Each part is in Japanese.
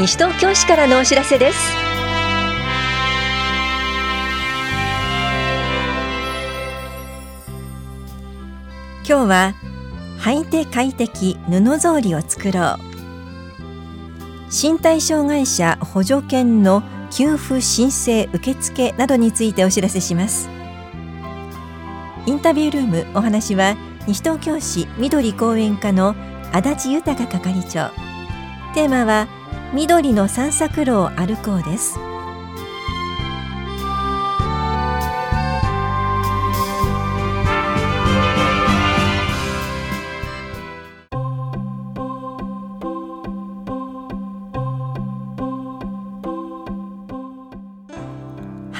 西東京市からのお知らせです。今日は履いて快適布草履を作ろう。身体障害者補助犬の給付申請受付などについてお知らせします。インタビュールームお話は西東京市緑公園課の足立豊係長。テーマは緑の散策路を歩こうです。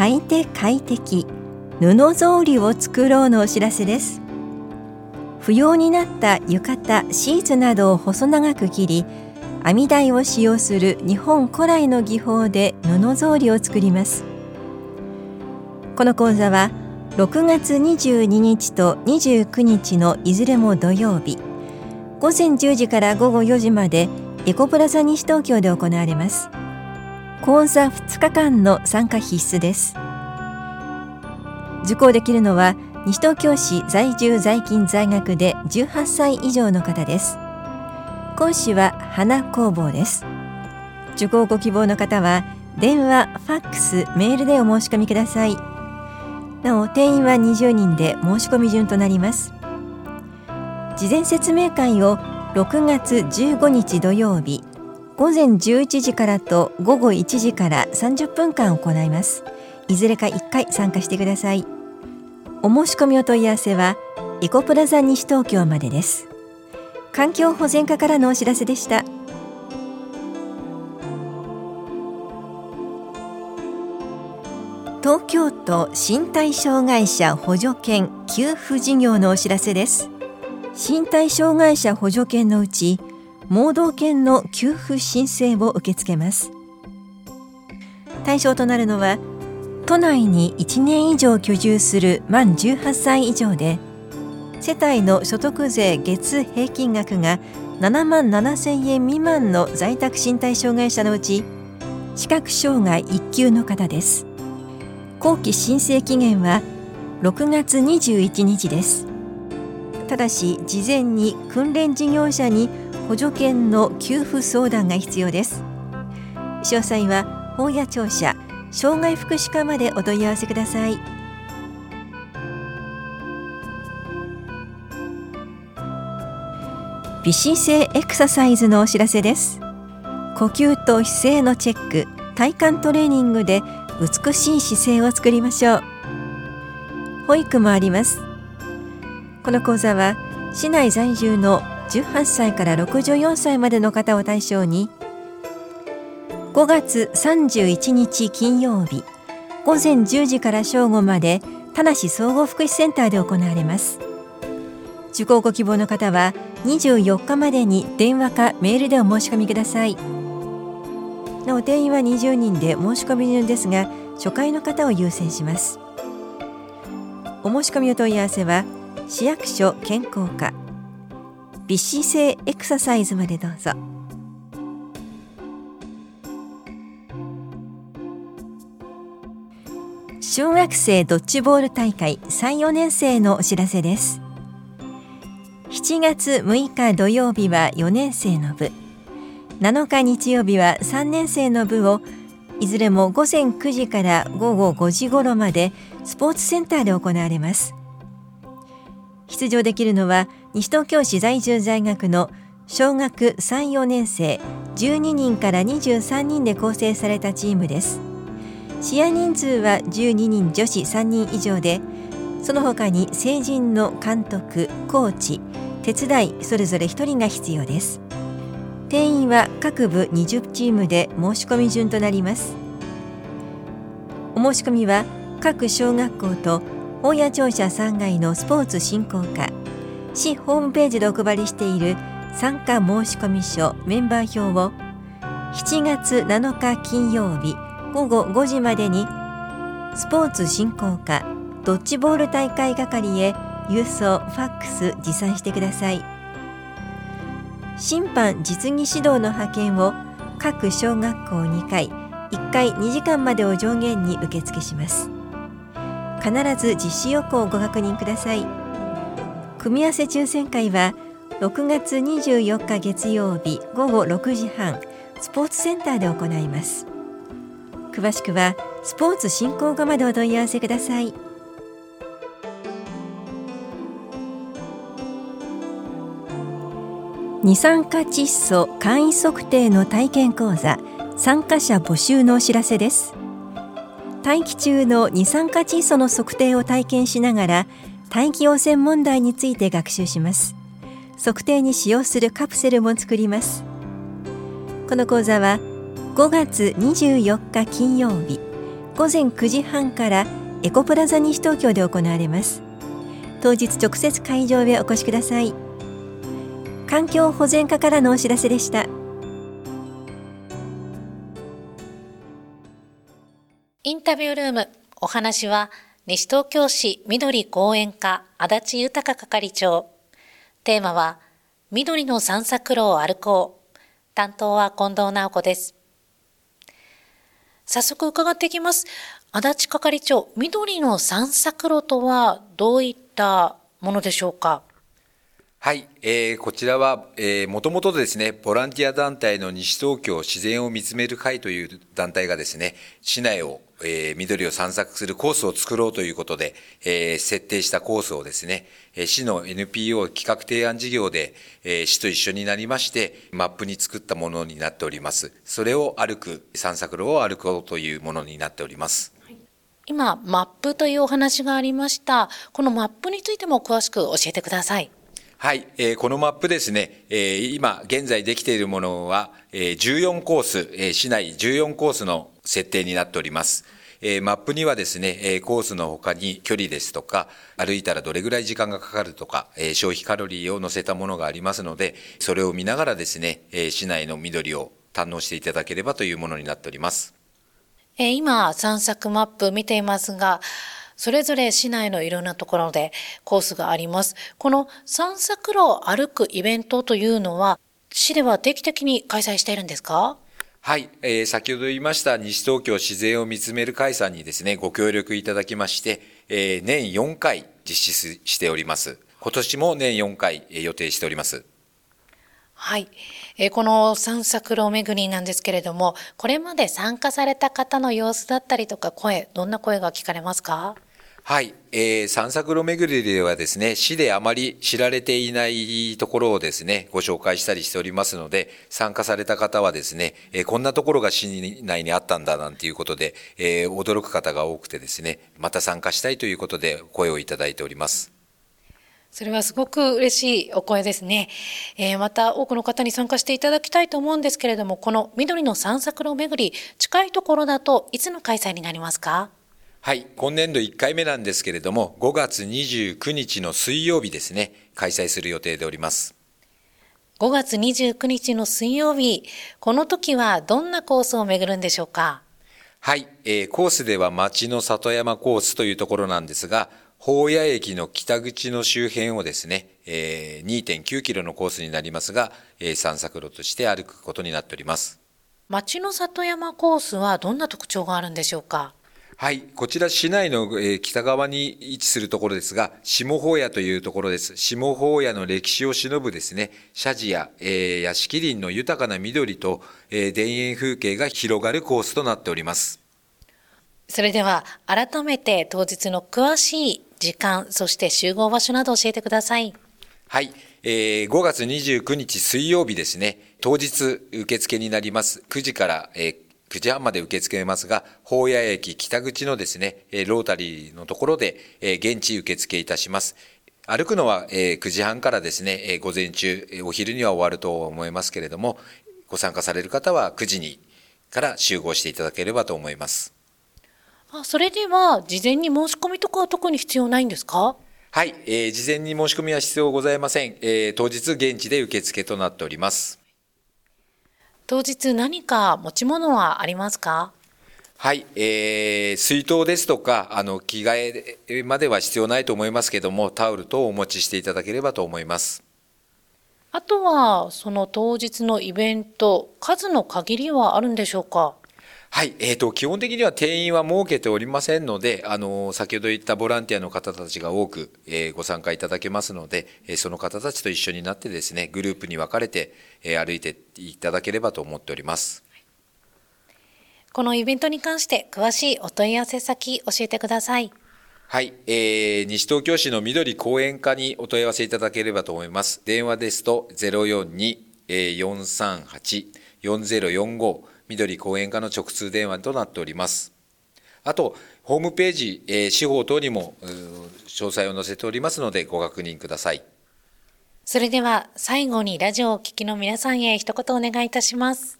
履いて快適布草履を作ろうのお知らせです。不要になった浴衣シーツなどを細長く切り編み台を使用する日本古来の技法で布草履を作ります。この講座は6月22日と29日のいずれも土曜日午前10時から午後4時までエコプラザ西東京で行われます。講座2日間の参加必須です。受講できるのは西東京市在住在勤在学で18歳以上の方です。講師は花工房です。受講ご希望の方は電話、ファックス、メールでお申し込みください。なお定員は20人で申し込み順となります。事前説明会を6月15日土曜日午前11時からと午後1時から30分間行います。いずれか1回参加してください。お申し込みお問い合わせはエコプラザ西東京までです。環境保全課からのお知らせでした。東京都身体障害者補助犬給付事業のお知らせです。身体障害者補助犬のうち盲導犬の給付申請を受け付けます。対象となるのは都内に1年以上居住する満18歳以上で世帯の所得税月平均額が7万7千円未満の在宅身体障害者のうち視覚障害1級の方です。後期申請期限は6月21日です。ただし事前に訓練事業者に補助犬の給付相談が必要です。詳細は法や庁舎障害福祉課までお問い合わせください。微姿勢エクササイズのお知らせです。呼吸と姿勢のチェック体幹トレーニングで美しい姿勢を作りましょう。保育もあります。この講座は市内在住の18歳から64歳までの方を対象に5月31日金曜日午前10時から正午まで田無総合福祉センターで行われます。受講ご希望の方は24日までに電話かメールでお申し込みください。なお定員は20人で申し込み順ですが初回の方を優先します。お申し込みお問い合わせは市役所健康課。微姿勢エクササイズまでどうぞ。小学生ドッジボール大会3、4年生のお知らせです。7月6日土曜日は4年生の部。7日日曜日は3年生の部をいずれも午前9時から午後5時頃までスポーツセンターで行われます。出場できるのは西東京市在住在学の小学3、4年生12人から23人で構成されたチームです。試合人数は12人女子3人以上でその他に成人の監督、コーチ、手伝いそれぞれ1人が必要です。定員は各部20チームで申し込み順となります。お申し込みは各小学校と大谷庁舎3階のスポーツ振興課市ホームページでお配りしている参加申込書メンバー表を7月7日金曜日午後5時までにスポーツ振興課ドッジボール大会係へ郵送ファックス持参してください。審判実技指導の派遣を各小学校2回1回2時間までを上限に受付します。必ず実施予行をご確認ください。組み合わせ抽選会は6月24日月曜日午後6時半スポーツセンターで行います。詳しくはスポーツ振興課までお問い合わせください。二酸化窒素簡易測定の体験講座参加者募集のお知らせです。大気中の二酸化窒素の測定を体験しながら大気汚染問題について学習します。測定に使用するカプセルも作ります。この講座は5月24日金曜日午前9時半からエコプラザ西東京で行われます。当日直接会場へお越しください。環境保全課からのお知らせでした。インタビュールームお話は西東京市緑公園課足立豊係長。テーマは緑の散策路を歩こう。担当は近藤直子です。早速伺っていきます。足立係長緑の散策路とはどういったものでしょうか？はい、えー、こちらは、えー、もともとですね、ボランティア団体の西東京自然を見つめる会という団体がですね、市内を、えー、緑を散策するコースを作ろうということで、えー、設定したコースをですね、市の NPO 企画提案事業で、えー、市と一緒になりまして、マップに作ったものになっております。それを歩く、散策路を歩こうというものになっております。今、マップというお話がありました。このマップについても詳しく教えてください。はい、えー、このマップですね、えー、今現在できているものは、えー、14コース、えー、市内14コースの設定になっております。えー、マップにはですね、えー、コースの他に距離ですとか、歩いたらどれぐらい時間がかかるとか、えー、消費カロリーを載せたものがありますので、それを見ながらですね、えー、市内の緑を堪能していただければというものになっております。えー、今、散策マップ見ていますが、それぞれ市内のいろんなところでコースがあります。この散策路を歩くイベントというのは、市では定期的に開催しているんですか？はい、えー、先ほど言いました西東京自然を見つめる会さんにですね、ご協力いただきまして、えー、年4回実施しております。今年も年4回予定しております。はい。えー、この散策路巡りなんですけれども、これまで参加された方の様子だったりとか声、どんな声が聞かれますか？はい、えー、散策路巡りではですね、市であまり知られていないところをですね、ご紹介したりしておりますので、参加された方はですね、えー、こんなところが市内にあったんだなんていうことで、えー、驚く方が多くてですね、また参加したいということで声をいただいております。それはすごく嬉しいお声ですね。えー、また多くの方に参加していただきたいと思うんですけれども、この緑の散策路巡り、近いところだといつの開催になりますか？はい、今年度1回目なんですけれども、5月29日の水曜日ですね、開催する予定でおります。5月29日の水曜日、この時はどんなコースを巡るんでしょうか？はい、えー、コースでは町の里山コースというところなんですが、宝谷駅の北口の周辺をですね、えー、2.9キロのコースになりますが、えー、散策路として歩くことになっております。町の里山コースはどんな特徴があるんでしょうか？はい、こちら市内の、えー、北側に位置するところですが、下法屋というところです。下法屋の歴史を忍ぶですね、社寺や、えー、屋敷林の豊かな緑と、えー、田園風景が広がるコースとなっております。それでは、改めて当日の詳しい時間、そして集合場所など教えてください。はい、えー、5月29日水曜日ですね、当日受付になります。9時から、えー9時半まで受け付けますが、宝谷駅北口のですね、ロータリーのところで、現地受付いたします。歩くのは9時半からですね、午前中、お昼には終わると思いますけれども、ご参加される方は9時にから集合していただければと思います。あそれでは、事前に申し込みとかは特に必要ないんですか？はい、えー、事前に申し込みは必要ございません。えー、当日現地で受付となっております。当日何か持ち物はありますか？はい、えー、水筒ですとか、あの、着替えまでは必要ないと思いますけども、タオル等をお持ちしていただければと思います。あとは、その当日のイベント、数の限りはあるんでしょうか？はい、えーと、基本的には定員は設けておりませんので、あの先ほど言ったボランティアの方たちが多く、えー、ご参加いただけますので、えー、その方たちと一緒になってですね、グループに分かれて、えー、歩いていただければと思っております。このイベントに関して詳しいお問い合わせ先教えてください。はい、えー、西東京市の緑公園課にお問い合わせいただければと思います。電話ですと042-438-4045緑講演課の直通電話となっております。あと、ホームページ、えー、司法等にも詳細を載せておりますのでご確認ください。それでは最後にラジオをお聞きの皆さんへ一言お願いいたします。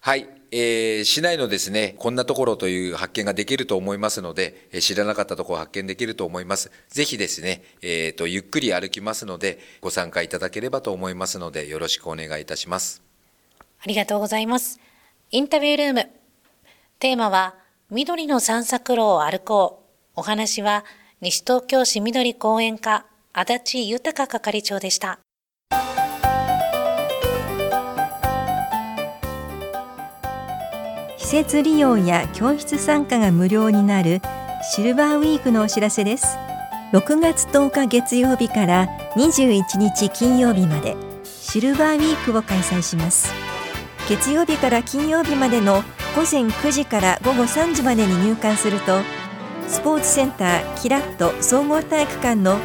はい、えー、市内のですね、こんなところという発見ができると思いますので、え知らなかったところ発見できると思います。ぜひですね、えっ、ー、と、ゆっくり歩きますので、ご参加いただければと思いますので、よろしくお願いいたします。ありがとうございます。インタビュールーム。テーマは、緑の散策路を歩こう。お話は、西東京市緑公園課、足立豊係長でした。施設利用や教室参加が無料になるシルバーウィークのお知らせです。6月10日月曜日から21日金曜日までシルバーウィークを開催します。月曜日から金曜日までの午前9時から午後3時までに入館するとスポーツセンターキラット総合体育館の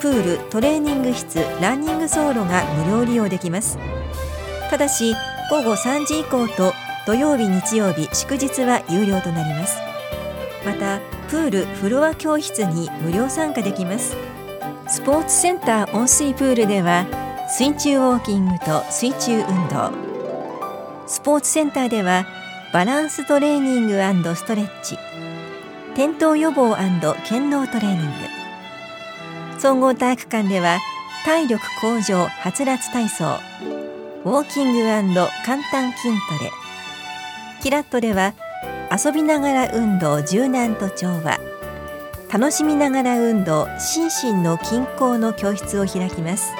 プールトレーニング室ランニング走路が無料利用できます。ただし午後3時以降と土曜日日曜日祝日は有料となります。またプールフロア教室に無料参加できます。スポーツセンター温水プールでは水中ウォーキングと水中運動スポーツセンターではバランストレーニングストレッチ転倒予防健脳トレーニング。総合体育館では体力向上はつらつ体操ウォーキング簡単筋トレ。キラットでは遊びながら運動柔軟と調和。楽しみながら運動心身の均衡の教室を開きます。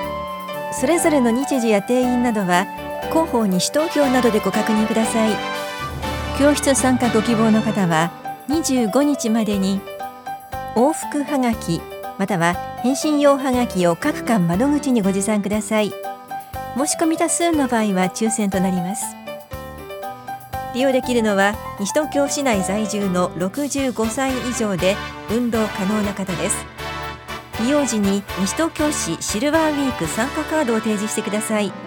それぞれの日時や定員などは広報西東京などでご確認ください。教室参加ご希望の方は25日までに往復はがきまたは返信用はがきを各館窓口にご持参ください。申し込み多数の場合は抽選となります。利用できるのは西東京市内在住の65歳以上で運動可能な方です。利用時に西東京市シルバーウィーク参加カードを提示してください。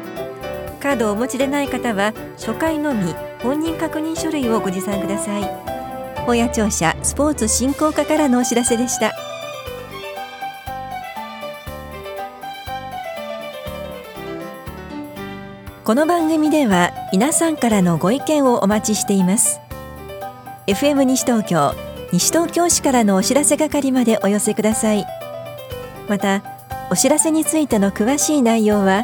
カードをお持ちでない方は初回のみ本人確認書類をご持参ください。本屋庁舎スポーツ振興課からのお知らせでした。この番組では皆さんからのご意見をお待ちしています。FM 西東京西東京市からのお知らせ係までお寄せください。またお知らせについての詳しい内容は